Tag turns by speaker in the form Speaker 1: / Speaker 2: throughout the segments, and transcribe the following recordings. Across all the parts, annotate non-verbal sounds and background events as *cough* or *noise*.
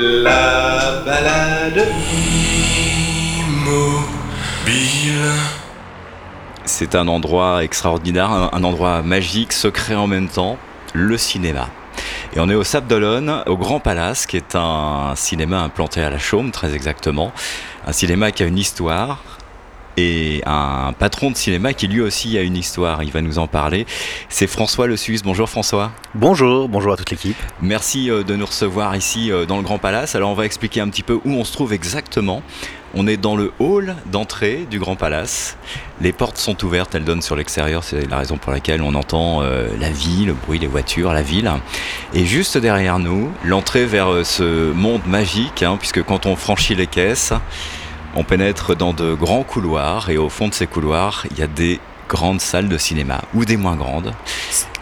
Speaker 1: La balade
Speaker 2: C'est un endroit extraordinaire, un, un endroit magique, secret en même temps, le cinéma. Et on est au Sable d'Olonne, au Grand Palace, qui est un cinéma implanté à la Chaume, très exactement. Un cinéma qui a une histoire, et un patron de cinéma qui lui aussi a une histoire. Il va nous en parler. C'est François Le Suisse. Bonjour François.
Speaker 3: Bonjour, bonjour à toute l'équipe.
Speaker 2: Merci euh, de nous recevoir ici euh, dans le Grand Palace. Alors on va expliquer un petit peu où on se trouve exactement. On est dans le hall d'entrée du Grand Palace. Les portes sont ouvertes, elles donnent sur l'extérieur. C'est la raison pour laquelle on entend euh, la vie, le bruit des voitures, la ville. Et juste derrière nous, l'entrée vers ce monde magique, hein, puisque quand on franchit les caisses, on pénètre dans de grands couloirs et au fond de ces couloirs, il y a des grandes salles de cinéma ou des moins grandes.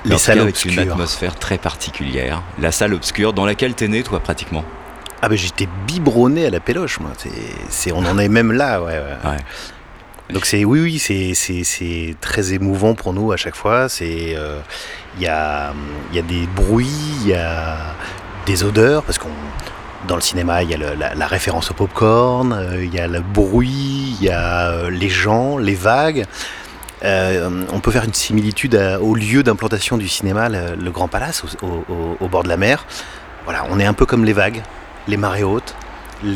Speaker 3: Les salles
Speaker 2: avec
Speaker 3: obscures.
Speaker 2: une atmosphère très particulière. La salle obscure dans laquelle t'es né, toi, pratiquement.
Speaker 3: Ah ben j'étais biberonné à la péloche, moi. C'est, on en est même là, ouais. ouais.
Speaker 2: Ouais.
Speaker 3: Donc c'est, oui, oui, c'est, c'est, c'est très émouvant pour nous à chaque fois. C'est, euh, il y a, il y a des bruits, il y a des odeurs, parce qu'on, dans le cinéma, il y a la, référence au popcorn, euh, il y a le bruit, il y a euh, les gens, les vagues. Euh, on peut faire une similitude au lieu d'implantation du cinéma, le, Grand Palace, au, bord de la mer. Voilà, on est un peu comme les vagues, les marées hautes, hum,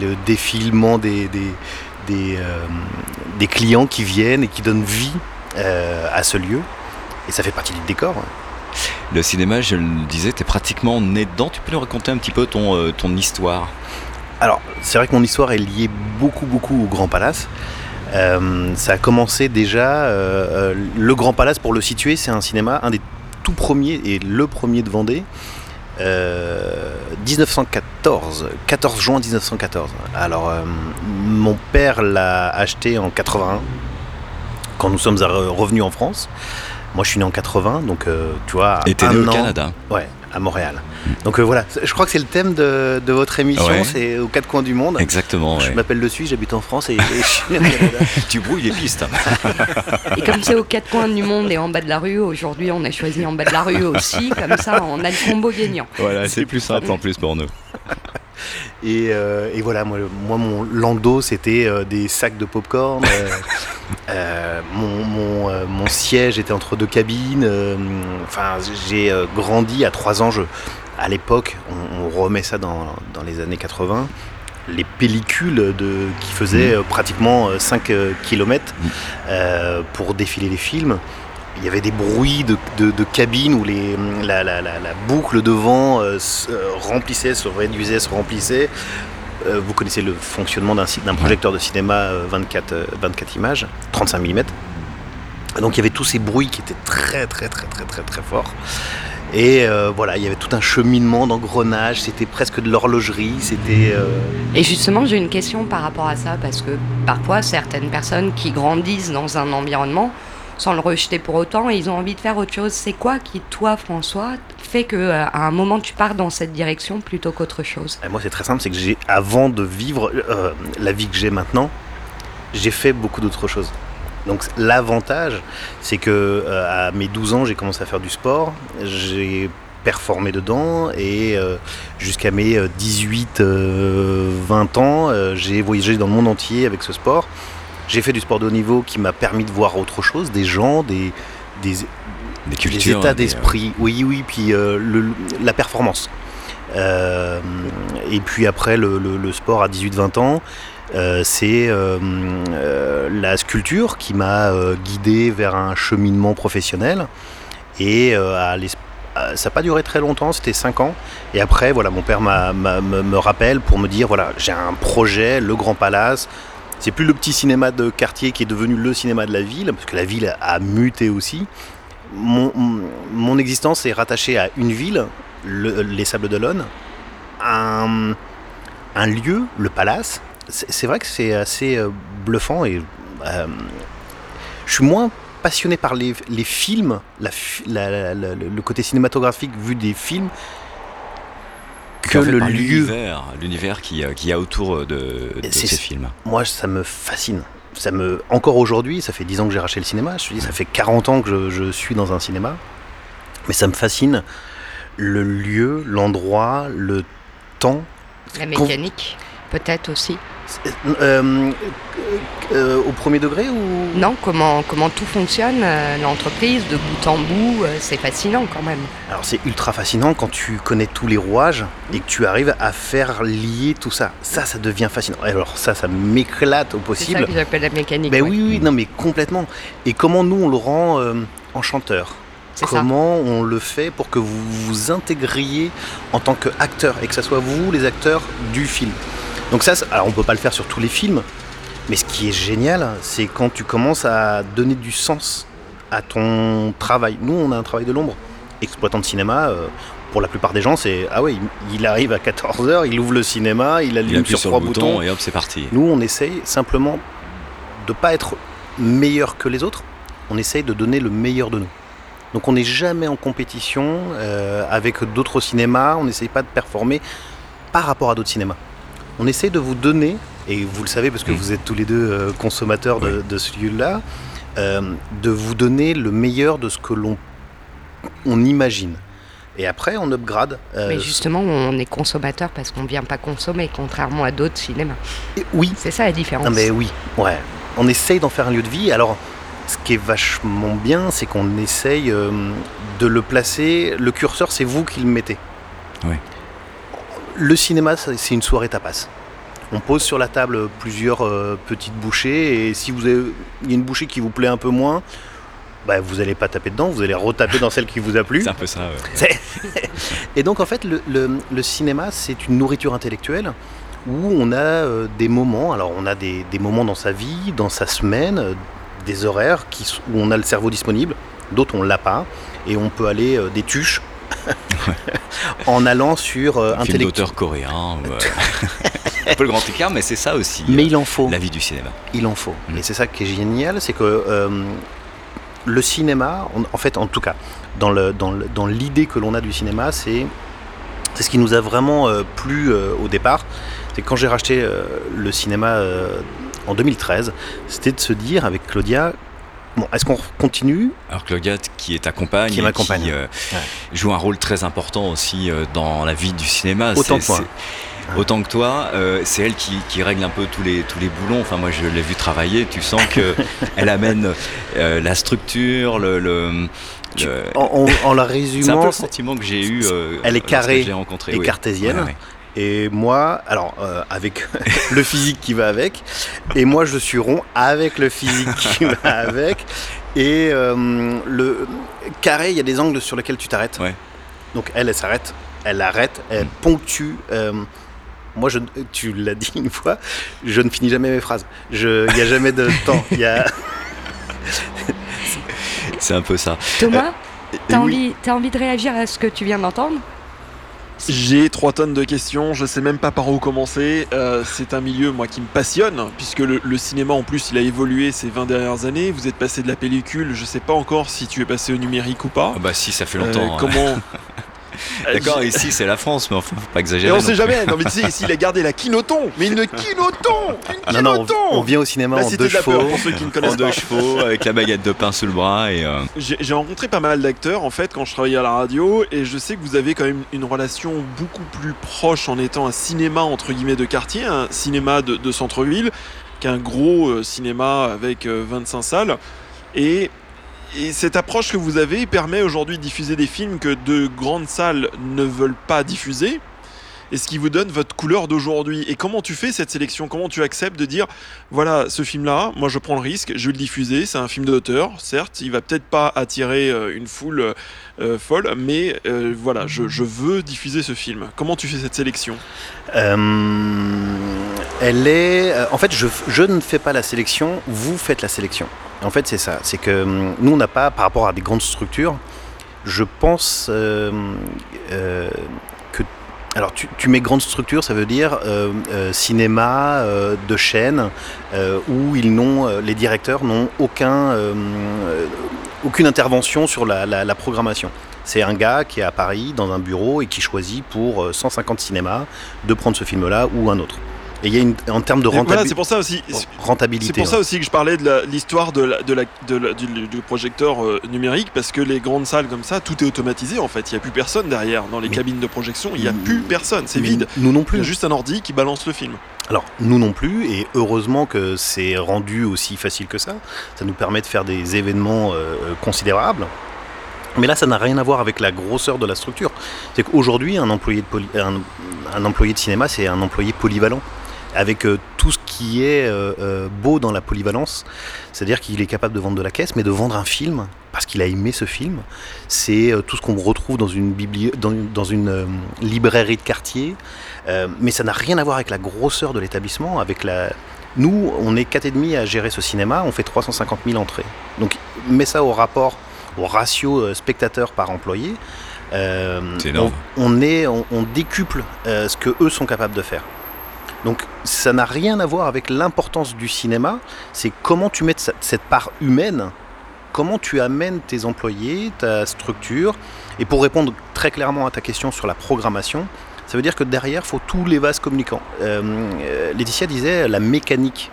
Speaker 3: le défilement euh, des clients qui viennent et qui donnent vie à ce lieu. Et ça fait partie du décor. hein.
Speaker 2: Le cinéma, je le disais, t'es pratiquement né dedans. Tu peux nous raconter un petit peu ton, euh, histoire?
Speaker 3: Alors, c'est vrai que mon histoire est liée beaucoup, beaucoup au Grand Palace. Euh, ça a commencé déjà. euh, le Grand Palace, pour le situer, c'est un cinéma, un des tout premiers et le premier de Vendée. Euh, 1914, 14 juin 1914. Alors, mon père l'a acheté en 81, quand nous sommes re- revenus en France. Moi, je suis né en 80, donc euh, tu vois.
Speaker 2: Et t'es né au
Speaker 3: an-
Speaker 2: Canada.
Speaker 3: Ouais, à Montréal. Donc euh, voilà, je crois que c'est le thème de, de votre émission,
Speaker 2: Ouais.
Speaker 3: c'est aux quatre coins du monde.
Speaker 2: Exactement,
Speaker 3: Je
Speaker 2: ouais.
Speaker 3: m'appelle Le Suisse, j'habite en France et, et je suis né au Canada. *laughs*
Speaker 2: Tu brouilles les pistes.
Speaker 4: Et comme c'est aux quatre coins du monde et en bas de la rue, aujourd'hui on a choisi en bas de la rue aussi, comme ça on a le combo gagnant.
Speaker 2: voilà, c'est plus simple en plus pour nous. *laughs*
Speaker 3: Et, euh, et voilà, moi, mon landau c'était euh, des sacs de popcorn. euh, *laughs* euh, mon, mon, euh, mon siège était entre deux cabines. euh, Enfin, j'ai euh, grandi à trois ans. Je, à l'époque, on, on remet ça dans, dans les années 80. Les pellicules de, qui faisaient euh, pratiquement 5 km
Speaker 2: Mhm.
Speaker 3: pour défiler les films. Il y avait des bruits de, de, de cabines où les, la, la, la, la boucle devant euh, se euh, remplissait, se réduisait, se remplissait. Euh, vous connaissez le fonctionnement d'un projecteur de cinéma euh, 24, euh, 24 images, 35 mm. Donc il y avait tous ces bruits qui étaient très très très très très très forts. Et euh, voilà, il y avait tout un cheminement d'engrenage, c'était presque de l'horlogerie, c'était... euh,
Speaker 4: Et justement j'ai une question par rapport à ça, parce que parfois certaines personnes qui grandissent dans un environnement, sans le rejeter pour autant, ils ont envie de faire autre chose. C'est quoi qui, toi François, fait que euh, à un moment tu pars dans cette direction plutôt qu'autre chose?
Speaker 3: Et moi, c'est très simple, c'est que j'ai, avant de vivre euh, la vie que j'ai maintenant, j'ai fait beaucoup d'autres choses. Donc l'avantage, c'est que euh, à mes 12 ans, j'ai commencé à faire du sport, j'ai performé dedans et euh, jusqu'à mes euh, 18, euh, 20 ans, euh, j'ai voyagé dans le monde entier avec ce sport. J'ai fait du sport de haut niveau qui m'a permis de voir autre chose, des gens, des, des,
Speaker 2: Des cultures.
Speaker 3: états
Speaker 2: des-
Speaker 3: d'esprit, oui, oui, puis euh, le- la performance. Euh, et puis après, le, le- le sport à 18-20 ans, euh, c'est euh, euh, la sculpture qui m'a euh, guidé vers un cheminement professionnel. Et euh, ça n'a pas duré très longtemps, c'était 5 ans. Et après, voilà, mon père m'a- me, rappelle pour me dire voilà, j'ai un projet, le Grand Palace. C'est plus le petit cinéma de quartier qui est devenu le cinéma de la ville, parce que la ville a muté aussi mon, mon existence est rattachée à une ville, le- les Sables d'Olonne, un, un lieu, le Palace. C'est vrai que c'est assez euh, bluffant et euh, je suis moins passionné par les, les films, la fi- la- la- la- le côté cinématographique vu des films, que
Speaker 2: En fait,
Speaker 3: le lieu.
Speaker 2: l'univers, l'univers qui, euh, y a autour de, ces films.
Speaker 3: Moi, ça me fascine. Ça me, encore aujourd'hui, ça fait 10 ans que j'ai racheté le cinéma. Je dis, ça fait 40 ans que je, je suis dans un cinéma. Mais ça me fascine le lieu, l'endroit, le temps.
Speaker 4: La mécanique, peut-être aussi.
Speaker 3: Euh, euh, au premier degré ou?
Speaker 4: Non, comment, comment tout fonctionne, euh, l'entreprise, de bout en bout, euh, c'est fascinant quand même.
Speaker 3: Alors c'est ultra fascinant quand tu connais tous les rouages et que tu arrives à faire lier tout ça. Ça, ça devient fascinant. Alors ça, ça m'éclate au
Speaker 4: C'est ça
Speaker 3: possible.
Speaker 4: que j'appelle la mécanique.
Speaker 3: Ben
Speaker 4: ouais.
Speaker 3: oui, oui, non mais complètement. Et comment nous on le rend euh, enchanteur?
Speaker 4: Ça.
Speaker 3: Comment on le fait pour que vous vous intégriez en tant qu'acteur et que ce soit vous les acteurs du film? Donc ça, alors on peut pas le faire sur tous les films, mais ce qui est génial, c'est quand tu commences à donner du sens à ton travail. Nous, on a un travail de l'ombre. Exploitant de cinéma, euh, pour la plupart des gens, c'est ah ouais, il, arrive à 14h, il ouvre le cinéma, il
Speaker 2: Il
Speaker 3: allume
Speaker 2: appuie
Speaker 3: sur
Speaker 2: sur
Speaker 3: trois
Speaker 2: le bouton
Speaker 3: boutons.
Speaker 2: et hop, c'est parti.
Speaker 3: Nous, on essaye simplement de pas être meilleur que les autres. On essaye de donner le meilleur de nous. Donc, on n'est jamais en compétition euh, avec d'autres cinémas. On n'essaye pas de performer par rapport à d'autres cinémas. On essaye de vous donner, et vous le savez parce que
Speaker 2: Mm.
Speaker 3: vous êtes tous les deux euh, consommateurs de,
Speaker 2: Oui.
Speaker 3: de celui-là, euh, de vous donner le meilleur de ce que l'on on imagine. Et après, on upgrade. euh,
Speaker 4: Mais justement, on est consommateur parce qu'on vient pas consommer, contrairement à d'autres cinémas.
Speaker 3: et- oui,
Speaker 4: C'est ça la différence.
Speaker 3: Non mais oui, ouais. On essaye d'en faire un lieu de vie. Alors, ce qui est vachement bien, c'est qu'on essaye euh, de le placer. Le curseur, c'est vous qui le mettez.
Speaker 2: Oui.
Speaker 3: Le cinéma, c'est une soirée tapas. On pose sur la table plusieurs euh, petites bouchées et si vous avez il y a une bouchée qui vous plaît un peu moins, bah, vous n'allez pas taper dedans, vous allez retaper dans celle qui vous a plu.
Speaker 2: C'est un peu ça. ouais. *laughs*
Speaker 3: Et donc en fait, le, le- le cinéma, c'est une nourriture intellectuelle où on a euh, des moments, alors on a des, des moments dans sa vie, dans sa semaine, euh, des horaires qui, où on a le cerveau disponible, d'autres on l'a pas, et on peut aller euh, des tuches *laughs* en allant sur euh,
Speaker 2: Un film d'auteur coréen. *laughs* ou, euh, *laughs* un peu le grand écart, mais c'est ça aussi.
Speaker 3: Mais
Speaker 2: euh,
Speaker 3: il en faut.
Speaker 2: La vie du cinéma.
Speaker 3: Il en faut.
Speaker 2: Mm.
Speaker 3: Et c'est ça qui est génial, c'est que le cinéma, en, en fait, en tout cas, dans le- dans le- dans l'idée que l'on a du cinéma, c'est c'est ce qui nous a vraiment euh, plu euh, au départ. C'est que quand j'ai racheté euh, le cinéma en 2013, c'était de se dire avec Claudia, bon, est-ce qu'on continue
Speaker 2: Alors Claudia, qui est ta compagne,
Speaker 3: Qui est ma
Speaker 2: et
Speaker 3: compagne.
Speaker 2: euh,
Speaker 3: Ouais.
Speaker 2: joue un rôle très important aussi euh, dans la vie du cinéma.
Speaker 3: Autant que moi.
Speaker 2: c'est- Autant que toi, euh, c'est elle qui, qui règle un peu tous les, tous les boulons. Enfin, moi, je l'ai vu travailler. Tu sens que *laughs* elle amène euh, la structure, le. le-
Speaker 3: Tu-
Speaker 2: le-
Speaker 3: en, la
Speaker 2: C'est un peu
Speaker 3: résumant,
Speaker 2: le sentiment que j'ai eu. euh,
Speaker 3: Elle est carrée et
Speaker 2: oui.
Speaker 3: cartésienne.
Speaker 2: Ouais, ouais.
Speaker 3: Et moi, alors euh, avec *laughs* le physique qui va avec, et moi je suis rond avec le physique qui va avec. Et euh, le carré, il y a des angles sur lesquels tu t'arrêtes.
Speaker 2: Ouais.
Speaker 3: Donc elle, elle s'arrête, elle arrête, elle
Speaker 2: Mm.
Speaker 3: ponctue. euh, moi, je, tu l'as dit une fois, je ne finis jamais mes phrases. Il n'y a jamais de temps. Il y a,
Speaker 2: C'est un peu ça.
Speaker 4: Thomas,
Speaker 2: oui,
Speaker 4: envie, t'as envie de réagir à ce que tu viens d'entendre?
Speaker 1: J'ai trois tonnes de questions, je sais même pas par où commencer. Euh, c'est un milieu, moi, qui me passionne, puisque le, le cinéma, en plus, il a évolué ces 20 dernières années. Vous êtes passé de la pellicule, je sais pas encore si tu es passé au numérique ou pas.
Speaker 2: Ah bah si, ça fait
Speaker 1: Euh,
Speaker 2: longtemps. hein.
Speaker 1: comment *laughs* *laughs*
Speaker 2: D'accord, ici c'est la France, mais enfin, faut pas
Speaker 1: Et
Speaker 2: exagérer.
Speaker 1: on
Speaker 2: non
Speaker 1: sait
Speaker 2: plus.
Speaker 1: jamais. Non mais tu sais, ici il a gardé la quinoton, mais une quinoton, une
Speaker 3: non, non,
Speaker 1: quinoton.
Speaker 3: on, on vient au cinéma
Speaker 1: La
Speaker 3: en deux
Speaker 1: de la peur
Speaker 3: chevaux.
Speaker 1: pour ceux qui ne
Speaker 2: En
Speaker 1: connaissent
Speaker 2: deux chevaux, avec la baguette de pain sous le bras et. euh,
Speaker 1: J'ai j'ai rencontré pas mal d'acteurs en fait quand je travaillais à la radio et je sais que vous avez quand même une relation beaucoup plus proche en étant un cinéma entre guillemets de quartier, un cinéma de, de centre-ville qu'un gros euh, cinéma avec euh, 25 salles. Et, et cette approche que vous avez permet aujourd'hui de diffuser des films que de grandes salles ne veulent pas diffuser. Et ce qui vous donne votre couleur d'aujourd'hui. Et comment tu fais cette sélection? Comment tu acceptes de dire voilà, ce film-là, moi je prends le risque, je vais le diffuser. C'est un film d'auteur, certes, il va peut-être pas attirer euh, une foule euh, folle, mais euh, voilà, je, veux diffuser ce film. Comment tu fais cette sélection?
Speaker 3: Euh, elle est. En fait, je, ne fais pas la sélection, vous faites la sélection. En fait, c'est ça. C'est que nous, on n'a pas, par rapport à des grandes structures, je pense que. Alors, tu, mets grande structure, ça veut dire cinéma de chaîne où ils n'ont, les directeurs n'ont aucun, aucune intervention sur la, programmation. C'est un gars qui est à Paris dans un bureau et qui choisit pour euh, 150 cinémas de prendre ce film-là ou un autre. Et il y a une, en termes de
Speaker 1: Et Voilà,
Speaker 3: rentabilité.
Speaker 1: c'est pour ça aussi.
Speaker 3: rentabilité
Speaker 1: C'est pour ça aussi que je parlais de l'histoire de la- de la- de la- du, du projecteur euh, numérique, parce que les grandes salles comme ça, tout est automatisé en fait. Il n'y a plus personne derrière. Dans les
Speaker 3: Mais-
Speaker 1: cabines de projection, il n'y a plus personne. C'est vide.
Speaker 3: Nous non
Speaker 1: Il y
Speaker 3: plus.
Speaker 1: a juste un ordi qui balance le film.
Speaker 3: Alors, nous non plus, et heureusement que c'est rendu aussi facile que ça. Ça nous permet de faire des événements euh, euh, considérables. Mais là, ça n'a rien à voir avec la grosseur de la structure. C'est qu'aujourd'hui, un, un, un employé de cinéma, c'est un employé polyvalent. Avec euh, tout ce qui est euh, euh, beau dans la polyvalence. C'est-à-dire qu'il est capable de vendre de la caisse, mais de vendre un film, parce qu'il a aimé ce film. C'est euh, tout ce qu'on retrouve dans une, bibli- dans, une- dans une librairie de quartier. Mais ça n'a rien à voir avec la grosseur de l'établissement, avec la... Nous, on est 4,5 à gérer ce cinéma, on fait 350 000 entrées. Donc, mets ça au rapport, au ratio spectateur par employé.
Speaker 2: C'est énorme.
Speaker 3: On, on est, on, on décuple ce que eux sont capables de faire. Donc, ça n'a rien à voir avec l'importance du cinéma. C'est comment tu mets cette part humaine, comment tu amènes tes employés, ta structure. Et pour répondre très clairement à ta question sur la programmation, ça veut dire que derrière, faut tous les vases communicants. Euh, euh, Laetitia disait la mécanique.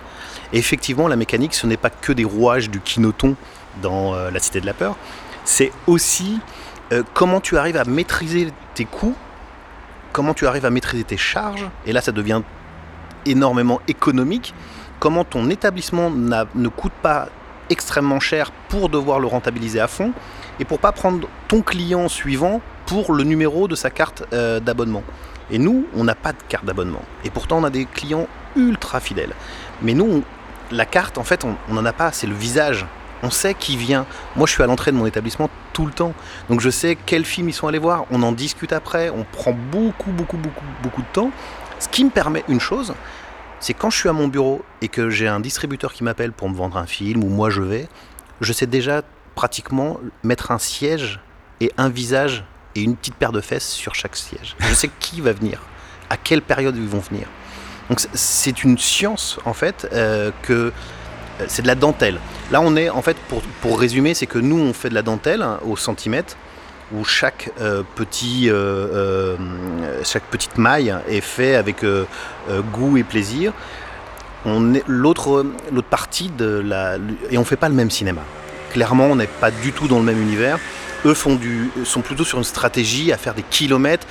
Speaker 3: Effectivement, la mécanique, ce n'est pas que des rouages du quinoton dans euh, La Cité de la Peur. C'est aussi comment tu arrives à maîtriser tes coûts, comment tu arrives à maîtriser tes charges. Et là, ça devient énormément économique. Comment ton établissement ne coûte pas extrêmement cher pour devoir le rentabiliser à fond et pour pas prendre ton client suivant pour le numéro de sa carte euh, d'abonnement. Et nous, on n'a pas de carte d'abonnement. Et pourtant, on a des clients ultra fidèles. Mais nous, la carte, en fait, on n'en a pas. C'est le visage. On sait qui vient. Moi, je suis à l'entrée de mon établissement tout le temps. Donc, je sais quels films ils sont allés voir. On en discute après. On prend beaucoup, beaucoup, beaucoup, beaucoup de temps. Ce qui me permet une chose, c'est quand je suis à mon bureau et que j'ai un distributeur qui m'appelle pour me vendre un film ou moi je vais, je sais déjà pratiquement mettre un siège et un visage et une petite paire de fesses sur chaque siège. Je sais qui va venir, à quelle période ils vont venir. Donc c'est- une science en fait euh, que euh, c'est de la dentelle. Là on est en fait pour, pour résumer c'est que nous on fait de la dentelle hein, au centimètre où chaque euh, petit euh, euh, chaque petite maille est fait avec goût et plaisir. L'autre partie de la et on fait pas le même cinéma. Clairement, on n'est pas du tout dans le même univers. Eux font du, sont plutôt sur une stratégie à faire des kilomètres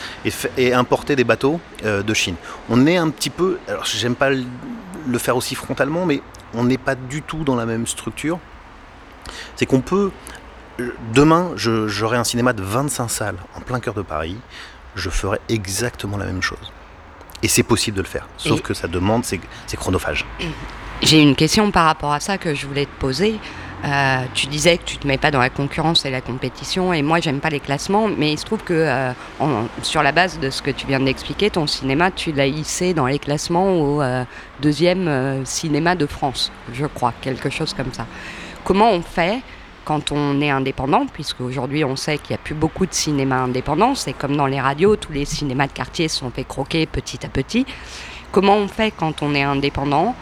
Speaker 3: et, importer des bateaux de Chine. On est un petit peu, alors j'aime pas le faire aussi frontalement, mais on n'est pas du tout dans la même structure. C'est qu'on peut, demain, je- j'aurai un cinéma de 25 salles en plein cœur de Paris, je ferai exactement la même chose. Et c'est possible de le faire, sauf
Speaker 4: Et-
Speaker 3: que ça demande, c'est chronophage.
Speaker 4: J'ai une question par rapport à ça que je voulais te poser. Euh, tu disais que tu te mets pas dans la concurrence et la compétition, et moi j'aime pas les classements, mais il se trouve que euh, en- sur la base de ce que tu viens d'expliquer, ton cinéma, tu l'as hissé dans les classements au euh, deuxième euh, cinéma de France, je crois, quelque chose comme ça. Comment on fait quand on est indépendant, puisque aujourd'hui on sait qu'il n'y a plus beaucoup de cinéma indépendant, c'est comme dans les radios, tous les cinémas de quartier sont fait croquer petit à petit. Comment on fait quand on est indépendant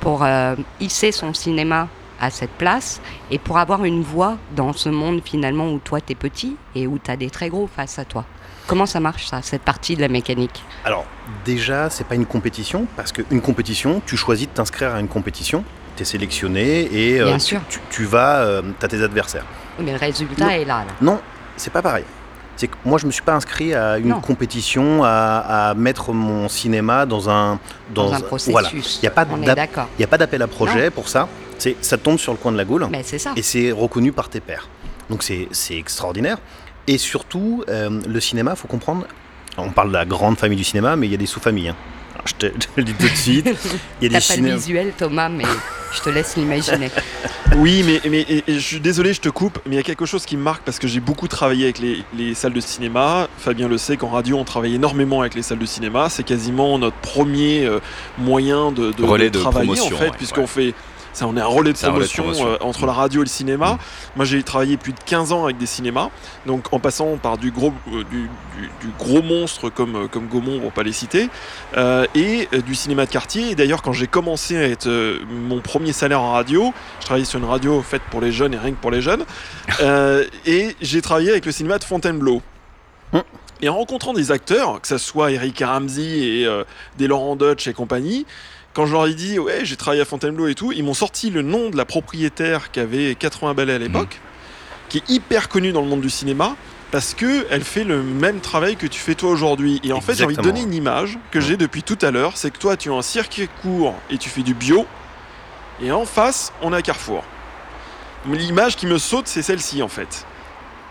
Speaker 4: pour euh, hisser son cinéma à cette place et pour avoir une voix dans ce monde finalement où toi t'es petit et où t'as des très gros face à toi? Comment ça marche ça, cette partie de la mécanique?
Speaker 3: Alors, déjà, c'est pas une compétition, parce qu'une compétition, tu choisis de t'inscrire à une compétition, tu es sélectionné et euh, tu,
Speaker 4: sûr.
Speaker 3: tu- tu vas, tu as tes adversaires.
Speaker 4: Mais le résultat
Speaker 3: Non.
Speaker 4: est là. là.
Speaker 3: Non, c'est pas pareil. C'est que moi, je me suis pas inscrit à une
Speaker 4: Non.
Speaker 3: compétition, à, à mettre mon cinéma dans un.
Speaker 4: Dans, un
Speaker 3: Voilà.
Speaker 4: processus.
Speaker 3: Il n'y a pas il y a pas d'appel à projet pour ça. C'est, ça tombe sur le coin de la goule
Speaker 4: Mais c'est ça.
Speaker 3: et c'est reconnu par tes pairs. Donc c'est, c'est extraordinaire. Et surtout, euh, le cinéma, faut comprendre. On parle de la grande famille du cinéma, mais il y a des sous-familles. hein. Alors, je, te, le dis tout de suite. Il y a *laughs* des
Speaker 4: T'as pas le
Speaker 3: cinémas.
Speaker 4: visuel Thomas, mais je te laisse l'imaginer. *laughs*
Speaker 1: Oui, mais, mais et- et je suis désolé, je te coupe, mais il y a quelque chose qui me marque parce que j'ai beaucoup travaillé avec les, les salles de cinéma. Fabien le sait qu'en radio, on travaille énormément avec les salles de cinéma. C'est quasiment notre premier euh, moyen de, de-
Speaker 2: Relais
Speaker 1: de
Speaker 2: de
Speaker 1: travailler
Speaker 2: promotion,
Speaker 1: en fait,
Speaker 2: ouais,
Speaker 1: puisqu'on
Speaker 2: ouais.
Speaker 1: fait. Ça, on est un relais de
Speaker 2: relais
Speaker 1: promotion, euh, entre la radio et le cinéma.
Speaker 2: Mm.
Speaker 1: Moi, j'ai travaillé plus de 15 ans avec des cinémas, donc en passant par du gros, euh, du, du- du gros monstre comme, euh, comme Gaumont, pour pas les citer, euh, et du cinéma de quartier. Et d'ailleurs, quand j'ai commencé à être mon premier salaire en radio, je travaillais sur une radio faite pour les jeunes et rien que pour les jeunes, *laughs* et j'ai travaillé avec le cinéma de Fontainebleau.
Speaker 3: Hum.
Speaker 1: Et en rencontrant des acteurs, que ce soit Eric Ramsey et des Laurent Dutch et compagnie, quand je leur ai dit ouais j'ai travaillé à Fontainebleau et tout, ils m'ont sorti le nom de la propriétaire qui avait 80 balais à l'époque, qui est hyper connue dans le monde du cinéma parce que elle fait le même travail que tu fais toi aujourd'hui. Et en fait j'ai envie de donner une image que j'ai depuis tout à l'heure, c'est que toi tu as un circuit court et tu fais du bio, et en face on a Carrefour. L'image qui me saute c'est celle-ci en fait.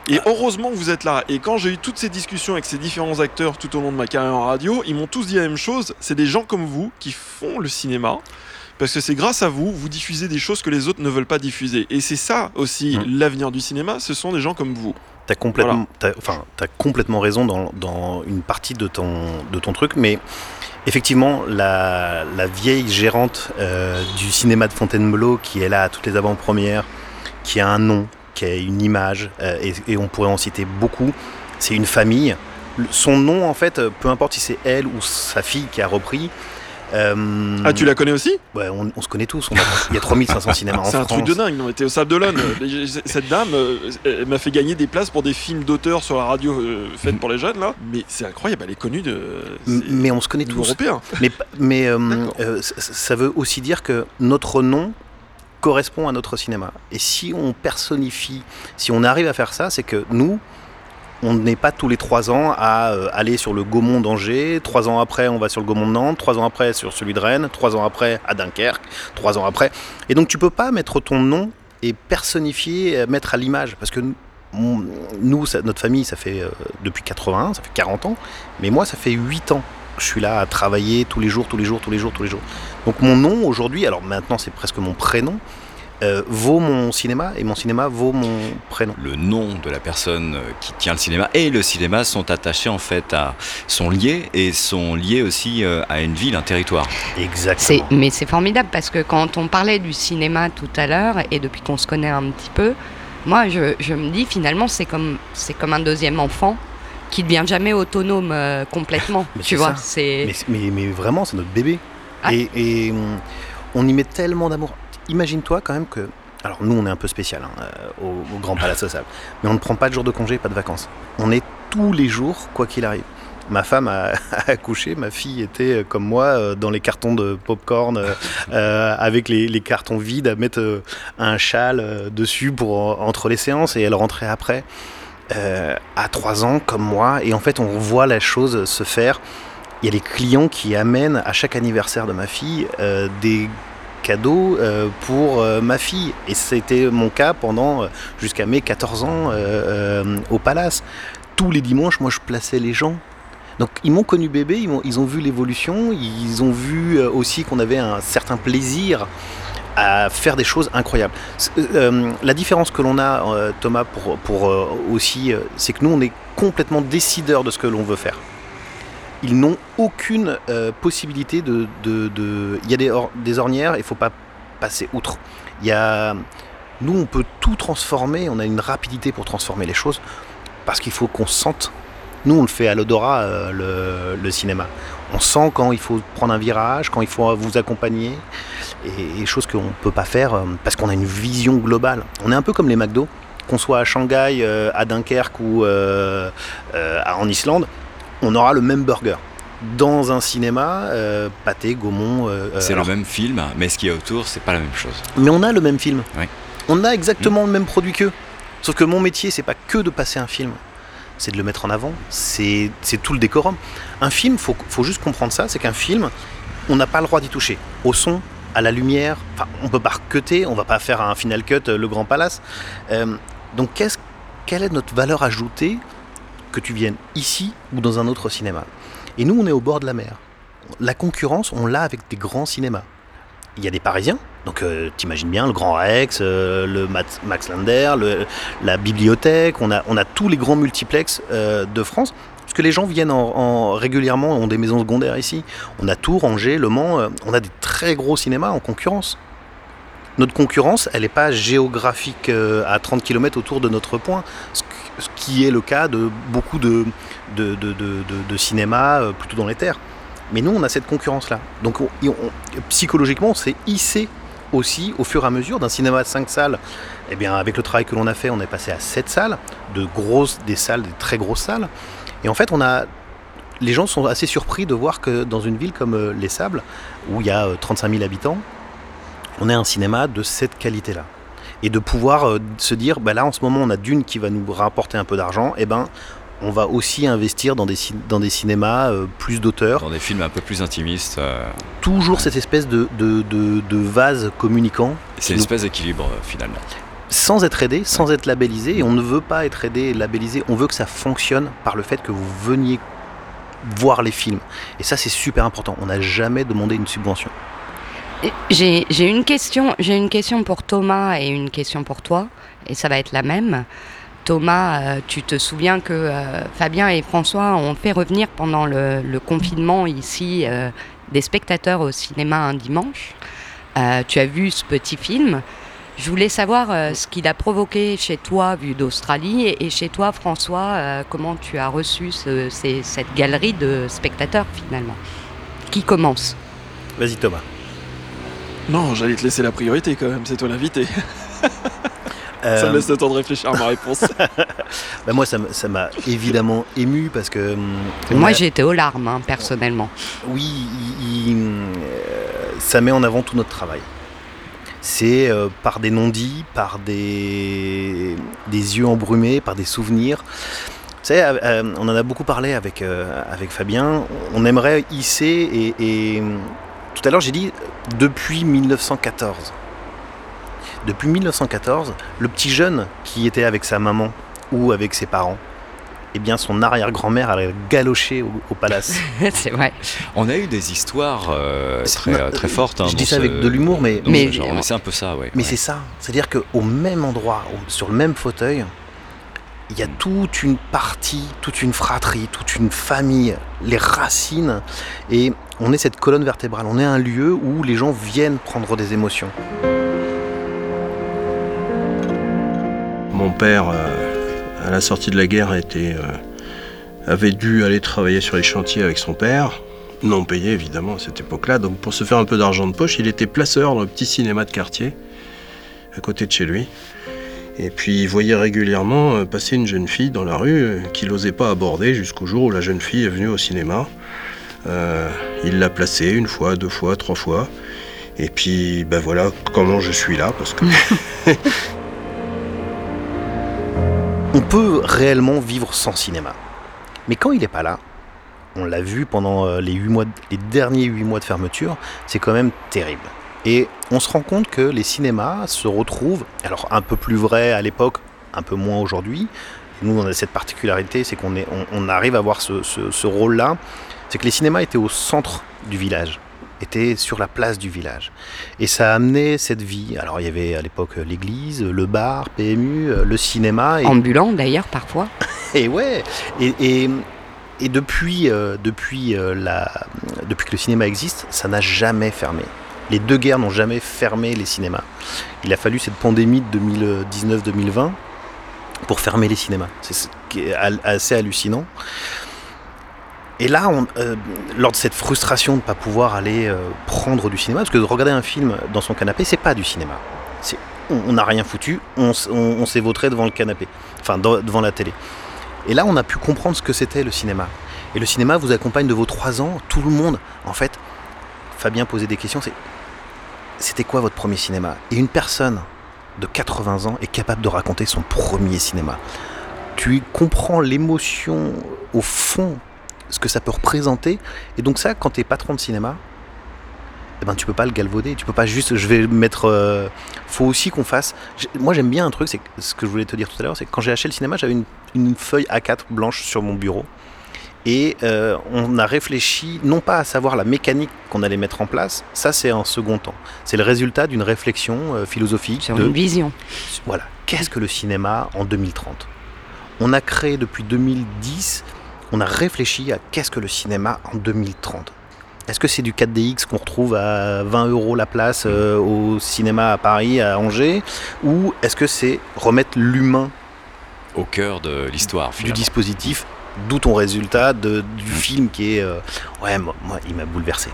Speaker 1: Et heureusement que vous êtes là. Et quand j'ai eu toutes ces discussions avec ces différents acteurs tout au long de ma carrière en radio, ils m'ont tous dit la même chose. C'est des gens comme vous qui font le cinéma. Parce que c'est grâce à vous, vous diffusez des choses que les autres ne veulent pas diffuser. Et c'est ça aussi
Speaker 3: Mmh.
Speaker 1: l'avenir du cinéma, ce sont des gens comme vous.
Speaker 3: T'as complètement, enfin, t'as complètement raison dans, dans une partie de ton, de ton truc, mais effectivement, la, la vieille gérante euh, du cinéma de Fontainebleau qui est là à toutes les avant-premières, qui a un nom, a une image, euh, et, et on pourrait en citer beaucoup, c'est une famille. Le- Son nom, en fait, euh, peu importe si c'est elle ou sa fille qui a repris. euh,
Speaker 1: Ah, tu la connais aussi?
Speaker 3: Ouais, on, on se connaît tous. on a- il y a 3500 cinémas *laughs* en
Speaker 1: C'est un
Speaker 3: France.
Speaker 1: truc de dingue. Non, t'es au Sable d'Olonne. *laughs* Cette dame, elle m'a fait gagner des places pour des films d'auteurs sur la radio euh, faites pour les jeunes, là. Mais c'est incroyable, elle est connue de.
Speaker 3: Mais on se connaît tous.
Speaker 1: européen.
Speaker 3: Mais, mais euh, ça veut aussi dire que notre nom correspond à notre cinéma. Et si on personnifie, si on arrive à faire ça, c'est que nous, on n'est pas tous les trois ans à euh, aller sur le Gaumont d'Angers, trois ans après on va sur le Gaumont de Nantes, trois ans après sur celui de Rennes, trois ans après à Dunkerque, trois ans après. Et donc tu peux pas mettre ton nom et personnifier, euh, mettre à l'image, parce que nous- notre famille, ça fait euh, depuis 81, ça fait 40 ans, mais moi, ça fait 8 ans je suis là à travailler tous les jours, tous les jours, tous les jours, tous les jours. Donc mon nom aujourd'hui, alors maintenant c'est presque mon prénom, euh, vaut mon cinéma et mon cinéma vaut mon prénom.
Speaker 2: Le nom de la personne euh, qui tient le cinéma et le cinéma sont attachés en fait à sont liés et sont liés aussi euh, à une ville, un territoire.
Speaker 3: Exactement.
Speaker 4: mais c'est formidable parce que quand on parlait du cinéma tout à l'heure, et depuis qu'on se connaît un petit peu, moi je, je me dis finalement c'est comme, c'est comme un deuxième enfant qui ne devient jamais autonome euh, complètement.
Speaker 3: Mais
Speaker 4: tu vois, c'est.
Speaker 3: Mais, mais- mais vraiment, c'est notre bébé.
Speaker 4: Ah.
Speaker 3: Et, et on, y met tellement d'amour. Imagine-toi quand même que. Alors nous, on est un peu spécial hein, euh, au, au Grand Palace Sable. Mais on ne prend pas de jours de congé, pas de vacances. On est tous les jours, quoi qu'il arrive. Ma femme a, *laughs* a accouché, ma fille était euh, comme moi dans les cartons de popcorn euh, avec les, les cartons vides à mettre un châle dessus pour entre les séances et elle rentrait après euh, à 3 ans comme moi et en fait on voit la chose se faire il y a les clients qui amènent à chaque anniversaire de ma fille euh, des cadeaux euh, pour ma fille. Et c'était mon cas pendant jusqu'à mes 14 ans au Palace. Tous les dimanches, moi, je plaçais les gens. Donc ils m'ont connu bébé, ils, m'ont- ils ont vu l'évolution, ils ont vu aussi qu'on avait un certain plaisir à faire des choses incroyables. C'est- euh, la différence que l'on a, euh, Thomas, pour, euh, aussi, euh, c'est que nous, on est complètement décideurs de ce que l'on veut faire ils n'ont aucune euh, possibilité de, Il y a des, or- des ornières, il ne faut pas passer outre. Il y a... Nous, on peut tout transformer, on a une rapidité pour transformer les choses, parce qu'il faut qu'on sente. Nous, on le fait à l'odorat, euh, le cinéma. On sent quand il faut prendre un virage, quand il faut vous accompagner, et, et choses qu'on ne peut pas faire euh, parce qu'on a une vision globale. On est un peu comme les McDo, qu'on soit à Shanghai, euh, à Dunkerque ou euh, euh, en Islande, on aura le même burger. Dans un cinéma, pâté, gaumont. euh,
Speaker 2: C'est le même film, mais ce qu'il y a autour, c'est pas la même chose.
Speaker 3: Mais on a le même film.
Speaker 2: Oui.
Speaker 3: On a exactement le même produit qu'eux. Sauf que mon métier, c'est pas que de passer un film. C'est de le mettre en avant. C'est tout le décorum. Un film, faut, faut juste comprendre ça, c'est qu'un film, on n'a pas le droit d'y toucher. Au son, à la lumière, enfin, on peut pas recuter, on va pas faire un final cut, euh, le Grand Palace. Euh, donc, quelle est notre valeur ajoutée que tu viennes ici ou dans un autre cinéma? Et nous, on est au bord de la mer. La concurrence, on l'a avec des grands cinémas. Il y a des Parisiens, donc euh, t'imagines bien le Grand Rex, euh, le Max, le- la bibliothèque, on a, on a tous les grands multiplex euh, de France, parce que les gens viennent en, en- régulièrement, ont des maisons secondaires ici. On a Tours, Angers, Le Mans, euh, on a des très gros cinémas en concurrence. Notre concurrence, elle n'est pas géographique à 30 km autour de notre point, ce qui est le cas de beaucoup de, de, de, de- cinémas plutôt dans les terres. Mais nous, on a cette concurrence-là. Donc, on- on- psychologiquement, on s'est hissé aussi au fur et à mesure d'un cinéma de 5 salles. Eh bien, avec le travail que l'on a fait, on est passé à 7 salles, de grosses, des salles, des très grosses salles. Et en fait, on a les gens sont assez surpris de voir que dans une ville comme euh, Les Sables, où il y a 35 000 habitants, on ait un cinéma de cette qualité-là. Et de pouvoir se dire, bah là en ce moment on a Dune qui va nous rapporter un peu d'argent, et eh ben on va aussi investir dans des, dans des cinémas euh, plus d'auteurs.
Speaker 2: Dans des films un peu plus intimistes. Euh.
Speaker 3: Toujours cette espèce de, de, de, vase communicant.
Speaker 2: C'est une espèce d'équilibre euh, finalement.
Speaker 3: Sans être aidé, sans être labellisé, et on ne veut pas être aidé et labellisé, on veut que ça fonctionne par le fait que vous veniez voir les films. Et ça c'est super important, on n'a jamais demandé une subvention.
Speaker 4: J'ai une question, j'ai une question pour Thomas et une question pour toi, et ça va être la même. Thomas, euh, tu te souviens que euh, Fabien et François ont fait revenir pendant le, confinement ici euh, des spectateurs au cinéma un dimanche. tu as vu ce petit film. Je voulais savoir ce qu'il a provoqué chez toi, vu d'Australie, et, chez toi, François, comment tu as reçu cette galerie de spectateurs finalement? Qui commence?
Speaker 3: Vas-y Thomas.
Speaker 1: Non, j'allais te laisser la priorité quand même, c'est toi l'invité. *laughs* Ça me laisse le temps de réfléchir à ma réponse. *laughs*
Speaker 3: bah moi, ça m'a évidemment ému parce que. Hum,
Speaker 4: moi, j'ai été aux larmes, hein, personnellement.
Speaker 3: Oui, euh, ça met en avant tout notre travail. C'est euh, par des non-dits, par des, des yeux embrumés, par des souvenirs. Vous savez, euh, on en a beaucoup parlé avec, avec Fabien. On aimerait hisser, et, et tout à l'heure j'ai dit depuis 1914. Depuis 1914, le petit jeune qui était avec sa maman ou avec ses parents, eh bien son arrière-grand-mère allait galocher au, palace. *laughs*
Speaker 4: c'est vrai.
Speaker 2: On a eu des histoires euh, très, très fortes. Hein,
Speaker 3: je dis ça avec de l'humour, mais,
Speaker 2: mais, c'est un peu ça, oui.
Speaker 3: Mais c'est ça. C'est-à-dire qu'au même endroit, sur le même fauteuil, il y a toute une partie, toute une fratrie, toute une famille, les racines, et on est cette colonne vertébrale. On est un lieu où les gens viennent prendre des émotions.
Speaker 5: Mon père, euh, à la sortie de la guerre, euh, avait dû aller travailler sur les chantiers avec son père, non payé évidemment à cette époque-là. Donc pour se faire un peu d'argent de poche, il était placeur dans le petit cinéma de quartier, à côté de chez lui. Et puis il voyait régulièrement euh, passer une jeune fille dans la rue qu'il n'osait pas aborder jusqu'au jour où la jeune fille est venue au cinéma. il l'a placée une fois, deux fois, trois fois. Et puis ben voilà comment je suis là parce que *laughs*
Speaker 3: peut réellement vivre sans cinéma. Mais quand il n'est pas là, on l'a vu pendant euh, les, derniers huit mois de fermeture, c'est quand même terrible. Et on se rend compte que les cinémas se retrouvent, alors un peu plus vrai à l'époque, un peu moins aujourd'hui. Nous, on a cette particularité, c'est qu'on on, arrive à avoir ce rôle-là. C'est que les cinémas étaient au centre du village était sur la place du village. Et ça a amené cette vie. Alors il y avait à l'époque l'église, le bar, PMU, le cinéma.
Speaker 4: Et... Ambulant d'ailleurs parfois. *laughs*
Speaker 3: et ouais. Et, et, depuis, euh, depuis, euh, la, depuis que le cinéma existe, ça n'a jamais fermé. Les deux guerres n'ont jamais fermé les cinémas. Il a fallu cette pandémie de 2019-2020 pour fermer les cinémas. C'est assez hallucinant. Et là, on, euh, lors de cette frustration de ne pas pouvoir aller euh, prendre du cinéma, parce que de regarder un film dans son canapé, c'est pas du cinéma. On n'a rien foutu, on, s'est vautré devant le canapé, enfin devant la télé. Et là, on a pu comprendre ce que c'était le cinéma. Et le cinéma vous accompagne de vos trois ans, tout le monde. En fait, Fabien posait des questions, c'était quoi votre premier cinéma? Et une personne de 80 ans est capable de raconter son premier cinéma. Tu comprends l'émotion au fond ce que ça peut représenter. Et donc ça, quand tu es patron de cinéma, eh ben, tu peux pas le galvauder. Tu peux pas juste, je vais mettre. Euh, faut aussi qu'on fasse. Moi, j'aime bien un truc, c'est ce que je voulais te dire tout à l'heure, c'est que quand j'ai acheté le cinéma, j'avais une, feuille A4 blanche sur mon bureau. Et euh, on a réfléchi, non pas à savoir la mécanique qu'on allait mettre en place, ça c'est un second temps. C'est le résultat d'une réflexion euh, philosophique.
Speaker 4: Sur une vision.
Speaker 3: Voilà. Qu'est-ce que le cinéma en 2030 On a créé depuis 2010 on a réfléchi à qu'est-ce que le cinéma en 2030. Est-ce que c'est du 4DX qu'on retrouve à 20 euros la place euh, au cinéma à Paris, à Angers? Ou est-ce que c'est remettre l'humain
Speaker 2: au cœur de l'histoire
Speaker 3: Du dispositif, d'où ton résultat de, du film qui est... Euh, ouais, moi, il m'a bouleversé.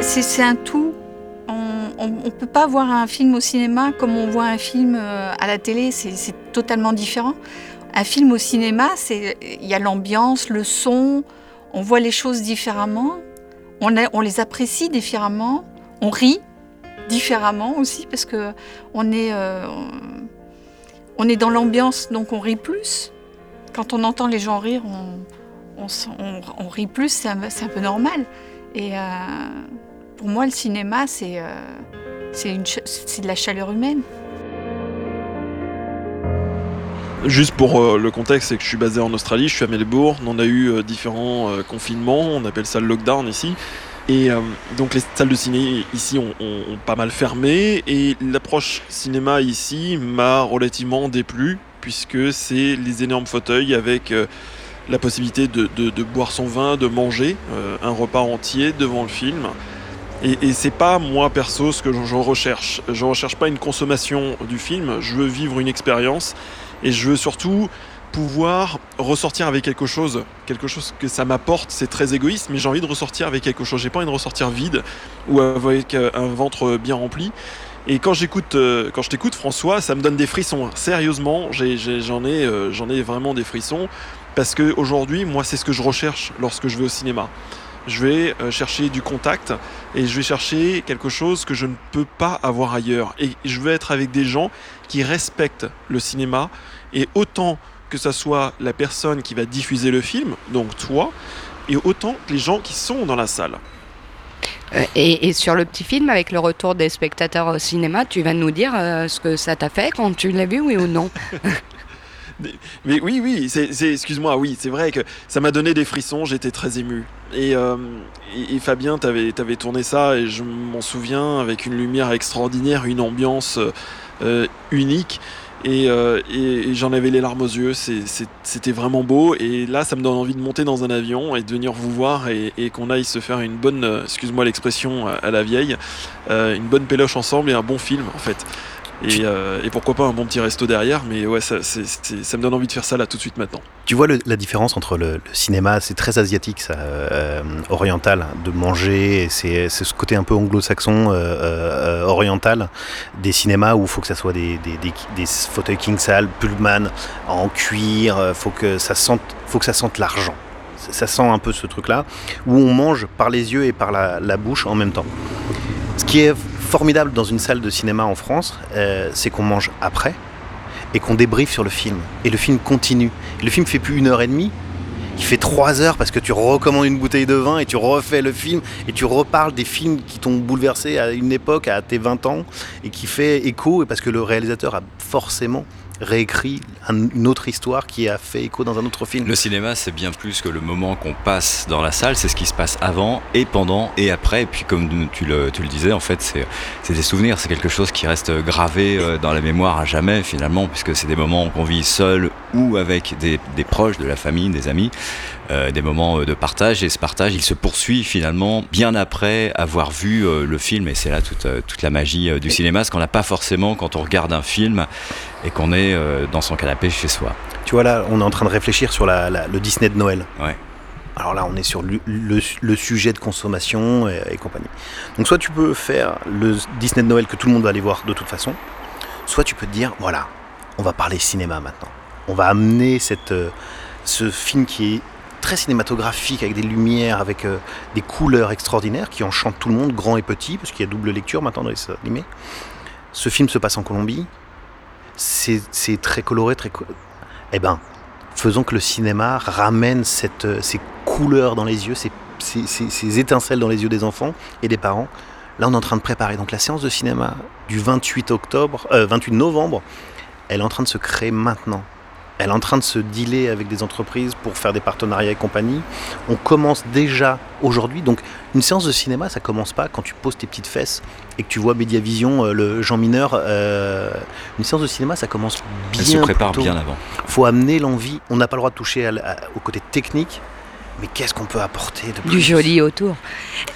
Speaker 6: C'est un tout on ne peut pas voir un film au cinéma comme on voit un film euh, à la télé, c'est totalement différent. Un film au cinéma, il y a l'ambiance, le son, on voit les choses différemment, on, les apprécie différemment, on rit différemment aussi parce que euh, on est dans l'ambiance, donc on rit plus. Quand on entend les gens rire, on, rit plus, c'est un, peu normal. Euh, pour moi, le cinéma, c'est euh, de la chaleur humaine.
Speaker 1: Juste pour euh, le contexte, c'est que je suis basé en Australie, je suis à Melbourne, on a eu euh, différents confinements, on appelle ça le lockdown ici. Et donc les salles de ciné ici ont, pas mal fermé et l'approche cinéma ici m'a relativement déplu puisque c'est les énormes fauteuils avec la possibilité de, boire son vin, de manger un repas entier devant le film. Et, et c'est pas moi perso ce que je, recherche. Je recherche pas une consommation du film, je veux vivre une expérience et je veux surtout pouvoir ressortir avec quelque chose, quelque chose que ça m'apporte, c'est très égoïste, mais j'ai envie de ressortir avec quelque chose. J'ai pas envie de ressortir vide ou avec euh, un ventre bien rempli. Et quand j'écoute, euh, quand je t'écoute, François, ça me donne des frissons. Sérieusement, j'en ai, euh, ai, vraiment des frissons parce que aujourd'hui, moi, c'est ce que je recherche lorsque je vais au cinéma. Je vais chercher du contact et je vais chercher quelque chose que je ne peux pas avoir ailleurs. Et je veux être avec des gens qui respectent le cinéma et autant que ce soit la personne qui va diffuser le film, donc toi, et autant que les gens qui sont dans la salle.
Speaker 4: Euh, et, sur le petit film, avec le retour des spectateurs au cinéma, tu vas nous dire euh, ce que ça t'a fait quand tu l'as vu, oui ou non? *laughs*
Speaker 1: Mais oui, oui, c'est, excuse-moi, oui, c'est vrai que ça m'a donné des frissons, j'étais très ému. Et, euh, et, Fabien, t'avais, avais tourné ça, et je m'en souviens, avec une lumière extraordinaire, une ambiance unique. Euh, et, j'en avais les larmes aux yeux, c'était vraiment beau. Et là, ça me donne envie de monter dans un avion et de venir vous voir et, qu'on aille se faire une bonne, euh, excuse-moi l'expression à la vieille, euh, une bonne péloche ensemble et un bon film en fait. Euh, et, pourquoi pas un bon petit resto derrière, mais ouais, ça, ça, me donne envie de faire ça là tout de suite maintenant.
Speaker 3: Tu vois la différence entre le, cinéma, c'est très asiatique, ça, euh, oriental, de manger, c'est ce côté un peu anglo-saxon, euh, oriental, des cinémas où il faut que ça soit des, des, des, fauteuils king sale, pullman, en cuir, faut que ça sente, faut que ça sente l'argent. Ça sent un peu ce truc-là, où on mange par les yeux et par la, la bouche en même temps. Ce qui est formidable dans une salle de cinéma en France, euh, c'est qu'on mange après et qu'on débriefe sur le film. Et le film continue. le film fait plus une heure et demie, il fait trois heures parce que tu recommandes une bouteille de vin et tu refais le film et tu reparles des films qui t'ont bouleversé à une époque, à tes 20 ans, et qui fait écho, et parce que le réalisateur a forcément réécrit une autre histoire qui a fait écho dans un autre film.
Speaker 2: Le cinéma, c'est bien plus que le moment qu'on passe dans la salle, c'est ce qui se passe avant et pendant et après. Et puis, comme tu le, disais, en fait, c'est des souvenirs, c'est quelque chose qui reste gravé euh, dans la mémoire à jamais, finalement, puisque c'est des moments qu'on vit seul ou avec des proches, de la famille, des amis. Euh, des moments euh, de partage et ce partage il se poursuit finalement bien après avoir vu euh, le film et c'est là toute, toute la magie du cinéma ce qu'on n'a pas forcément quand on regarde un film et qu'on est dans son canapé chez soi.
Speaker 3: Tu vois là on est en train de réfléchir sur la, le Disney de Noël.
Speaker 2: Ouais.
Speaker 3: Alors là, on est sur le, le, sujet de consommation et, et, compagnie. Donc soit tu peux faire le Disney de Noël que tout le monde va aller voir de toute façon, soit tu peux te dire, voilà, on va parler cinéma maintenant. On va amener cette, ce film qui est très cinématographique, avec des lumières, avec euh, des couleurs extraordinaires qui enchantent tout le monde, grand et petit, parce qu'il y a double lecture maintenant dans les animés. Ce film se passe en Colombie. C'est très coloré, très. eh ben, faisons que le cinéma ramène cette, euh, ces couleurs dans les yeux, ces, ces, étincelles dans les yeux des enfants et des parents. Là, on est en train de préparer. Donc, la séance de cinéma du 28 octobre, 28 euh, novembre, elle est en train de se créer maintenant. Elle est en train de se dealer avec des entreprises pour faire des partenariats et compagnie. On commence déjà aujourd'hui. Donc, une séance de cinéma, ça commence pas quand tu poses tes petites fesses et que tu vois Mediavision, euh, le Jean Mineur. Euh, une séance de cinéma, ça commence bien.
Speaker 2: Elle se prépare bien avant.
Speaker 3: faut amener l'envie. On n'a pas le droit de toucher au côté technique, mais qu'est-ce qu'on peut apporter de plus?
Speaker 4: Du joli autour.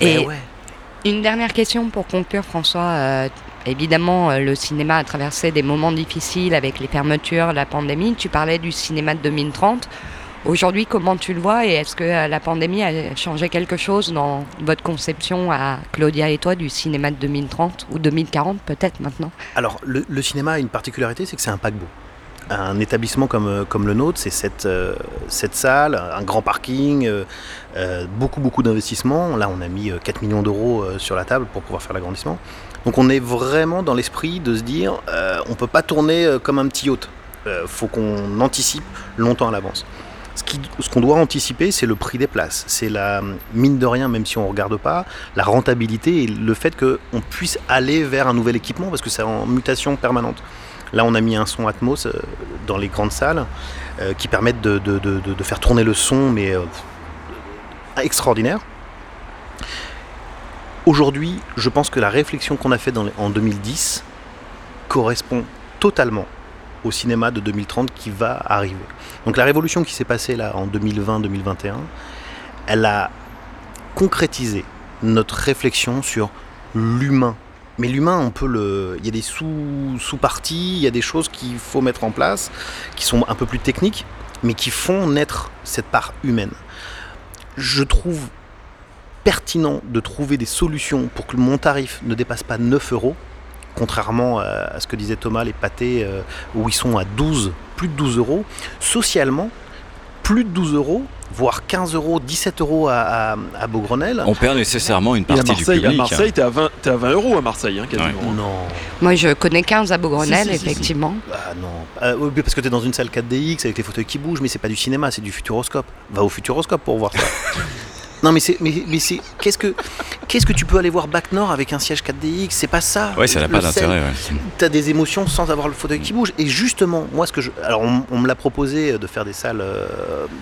Speaker 4: Et une dernière question pour conclure, François. Euh, Évidemment, euh, le cinéma a traversé des moments difficiles avec les fermetures, la pandémie. Tu parlais du cinéma de 2030. Aujourd'hui, comment tu le vois et est-ce que euh, la pandémie a changé quelque chose dans votre conception à Claudia et toi du cinéma de 2030 ou 2040 peut-être maintenant?
Speaker 3: Alors, le, cinéma a une particularité, c'est que c'est un paquebot. Un établissement comme, euh, comme le nôtre, c'est cette, cette salle, un grand parking, beaucoup, beaucoup d'investissements. Là, on a mis euh, 4 millions d'euros sur la table pour pouvoir faire l'agrandissement. Donc, on est vraiment dans l'esprit de se dire, euh, on ne peut pas tourner euh, comme un petit yacht. Il faut qu'on anticipe longtemps à l'avance. Ce qu'on doit anticiper, c'est le prix des places. C'est la mine de rien, même si on ne regarde pas, la rentabilité et le fait qu'on puisse aller vers un nouvel équipement parce que c'est en mutation permanente. Là, on a mis un son Atmos euh, dans les grandes salles euh, qui permettent de, faire tourner le son, mais euh, extraordinaire. Aujourd'hui, je pense que la réflexion qu'on a faite en 2010 correspond totalement au cinéma de 2030 qui va arriver. Donc la révolution qui s'est passée là en 2020-2021, elle a concrétisé notre réflexion sur l'humain. Mais l'humain, on peut le. Il y a des sous- sous-parties, il y a des choses qu'il faut mettre en place, qui sont un peu plus techniques, mais qui font naître cette part humaine. Je trouve pertinent de trouver des solutions pour que mon tarif ne dépasse pas 9 euros, contrairement à à ce que disait Thomas, les pâtés euh, où ils sont à 12, plus de 12 euros. Socialement, plus de 12 euros, voire 15 euros, 17 euros à, à, à Beaugrenelle.
Speaker 2: On perd nécessairement une partie du public.
Speaker 1: à Marseille, t'es à 20, t'es à 20 euros à Marseille, hein, quasiment.
Speaker 3: Non,
Speaker 4: Moi, je connais 15 à Beaugrenelle,
Speaker 1: Si, si, si, si.
Speaker 4: effectivement.
Speaker 3: ah non. Euh, parce que tu es dans une salle 4DX avec les fauteuils qui bougent, mais c'est pas du cinéma, c'est du futuroscope. Va au futuroscope pour voir ça. *laughs* non, mais c'est. Mais, mais c'est. Qu'est-ce que. Qu'est-ce que tu peux aller voir Bac Nord avec un siège 4DX C'est pas ça.
Speaker 2: Ouais, ça n'a pas d'intérêt. ouais.
Speaker 3: tu as des émotions sans avoir le fauteuil qui bouge. Et justement, moi, ce que je. Alors, on, on me l'a proposé de faire des salles euh,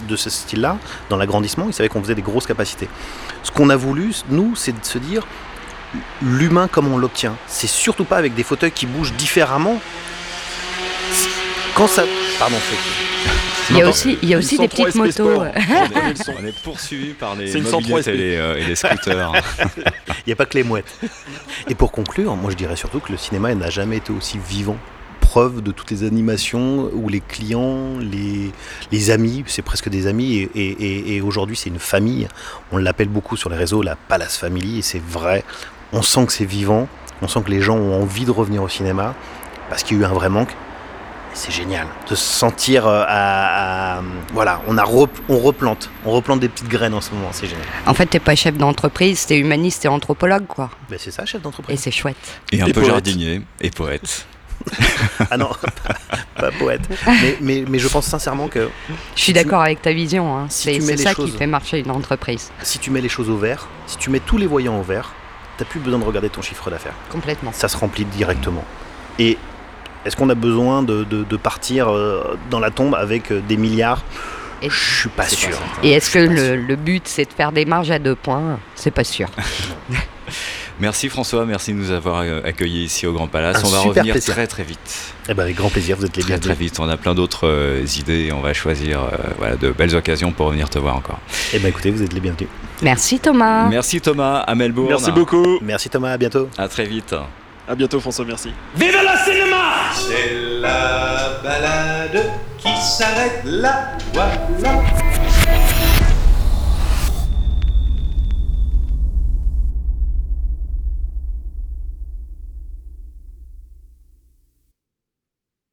Speaker 3: de ce style-là, dans l'agrandissement. Ils savaient qu'on faisait des grosses capacités. Ce qu'on a voulu, nous, c'est de se dire l'humain comme on l'obtient? C'est surtout pas avec des fauteuils qui bougent différemment. Quand ça. Pardon, c'est.
Speaker 4: Il y a aussi, il y a aussi des
Speaker 1: 103
Speaker 4: petites
Speaker 1: SP
Speaker 4: motos. *laughs*
Speaker 2: On est, poursuivi par les
Speaker 1: C'est une 103
Speaker 2: mobilettes et les, euh, et les scooters. *laughs*
Speaker 3: Il n'y a pas que les mouettes. Et pour conclure, moi je dirais surtout que le cinéma n'a jamais été aussi vivant. Preuve de toutes les animations où les clients, les, les amis, c'est presque des amis, et, et- et- et aujourd'hui c'est une famille. On l'appelle beaucoup sur les réseaux la Palace Family, et c'est vrai. On sent que c'est vivant, on sent que les gens ont envie de revenir au cinéma, parce qu'il y a eu un vrai manque. Et C'est génial de se sentir euh, à, à- voilà, on a rep- on replante, on replante des petites graines en ce moment, c'est génial.
Speaker 4: En fait, t'es pas chef d'entreprise, t'es humaniste et anthropologue, quoi.
Speaker 3: Ben, c'est ça, chef
Speaker 4: Et
Speaker 3: d'entreprise.
Speaker 4: c'est chouette.
Speaker 2: Et un
Speaker 1: Et
Speaker 2: peu
Speaker 1: poète.
Speaker 2: jardinier et poète. *laughs*
Speaker 3: Ah non, *laughs* pas poète. Mais, mais, mais je pense sincèrement que
Speaker 4: Je suis d'accord avec ta vision. hein.
Speaker 3: si
Speaker 4: C'est ça
Speaker 3: choses-
Speaker 4: qui fait marcher une entreprise.
Speaker 3: si tu mets les choses au vert, si tu mets tous les voyants au vert, t'as plus besoin de regarder ton chiffre d'affaires.
Speaker 4: Complètement.
Speaker 3: Ça se remplit directement. Et est-ce qu'on a besoin de, de- de partir euh, dans la tombe avec euh, des milliards? Je suis pas sûr.
Speaker 2: pas.
Speaker 4: Et est-ce que le, but c'est de faire des marges à deux points? C'est pas sûr. *laughs*
Speaker 2: Merci François, merci de nous avoir euh, accueillis ici au Grand Palace.
Speaker 3: Un
Speaker 2: on va revenir
Speaker 3: plaisir.
Speaker 2: très très vite.
Speaker 3: Eh ben avec grand plaisir, vous êtes les
Speaker 2: Très très
Speaker 3: bienvenus.
Speaker 2: vite. On a plein d'autres euh, idées. On va choisir euh, voilà, de belles occasions pour venir te voir encore.
Speaker 3: Eh ben écoutez, vous êtes les bienvenus.
Speaker 4: Merci Thomas.
Speaker 2: Merci Thomas à Melbourne.
Speaker 1: Merci beaucoup.
Speaker 3: Merci Thomas, à bientôt.
Speaker 2: À très vite.
Speaker 1: À bientôt, François, merci.
Speaker 7: C'est la balade qui s'arrête là, voilà.